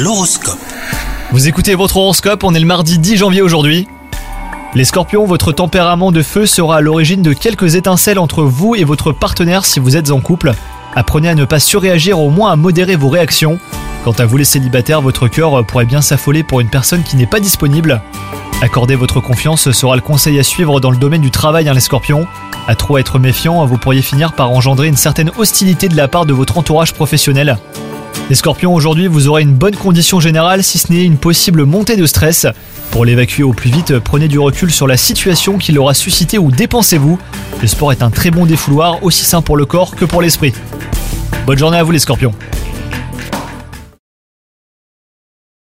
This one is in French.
L'horoscope. Vous écoutez votre horoscope, on est le mardi 10 janvier aujourd'hui. Les scorpions, votre tempérament de feu sera à l'origine de quelques étincelles entre vous et votre partenaire si vous êtes en couple. Apprenez à ne pas surréagir, au moins à modérer vos réactions. Quant à vous les célibataires, votre cœur pourrait bien s'affoler pour une personne qui n'est pas disponible. Accorder votre confiance sera le conseil à suivre dans le domaine du travail, hein, les scorpions. À trop être méfiant, vous pourriez finir par engendrer une certaine hostilité de la part de votre entourage professionnel. Les scorpions, aujourd'hui, vous aurez une bonne condition générale, si ce n'est une possible montée de stress. Pour l'évacuer au plus vite, prenez du recul sur la situation qui l'aura suscité ou dépensez-vous. Le sport est un très bon défouloir, aussi sain pour le corps que pour l'esprit. Bonne journée à vous les scorpions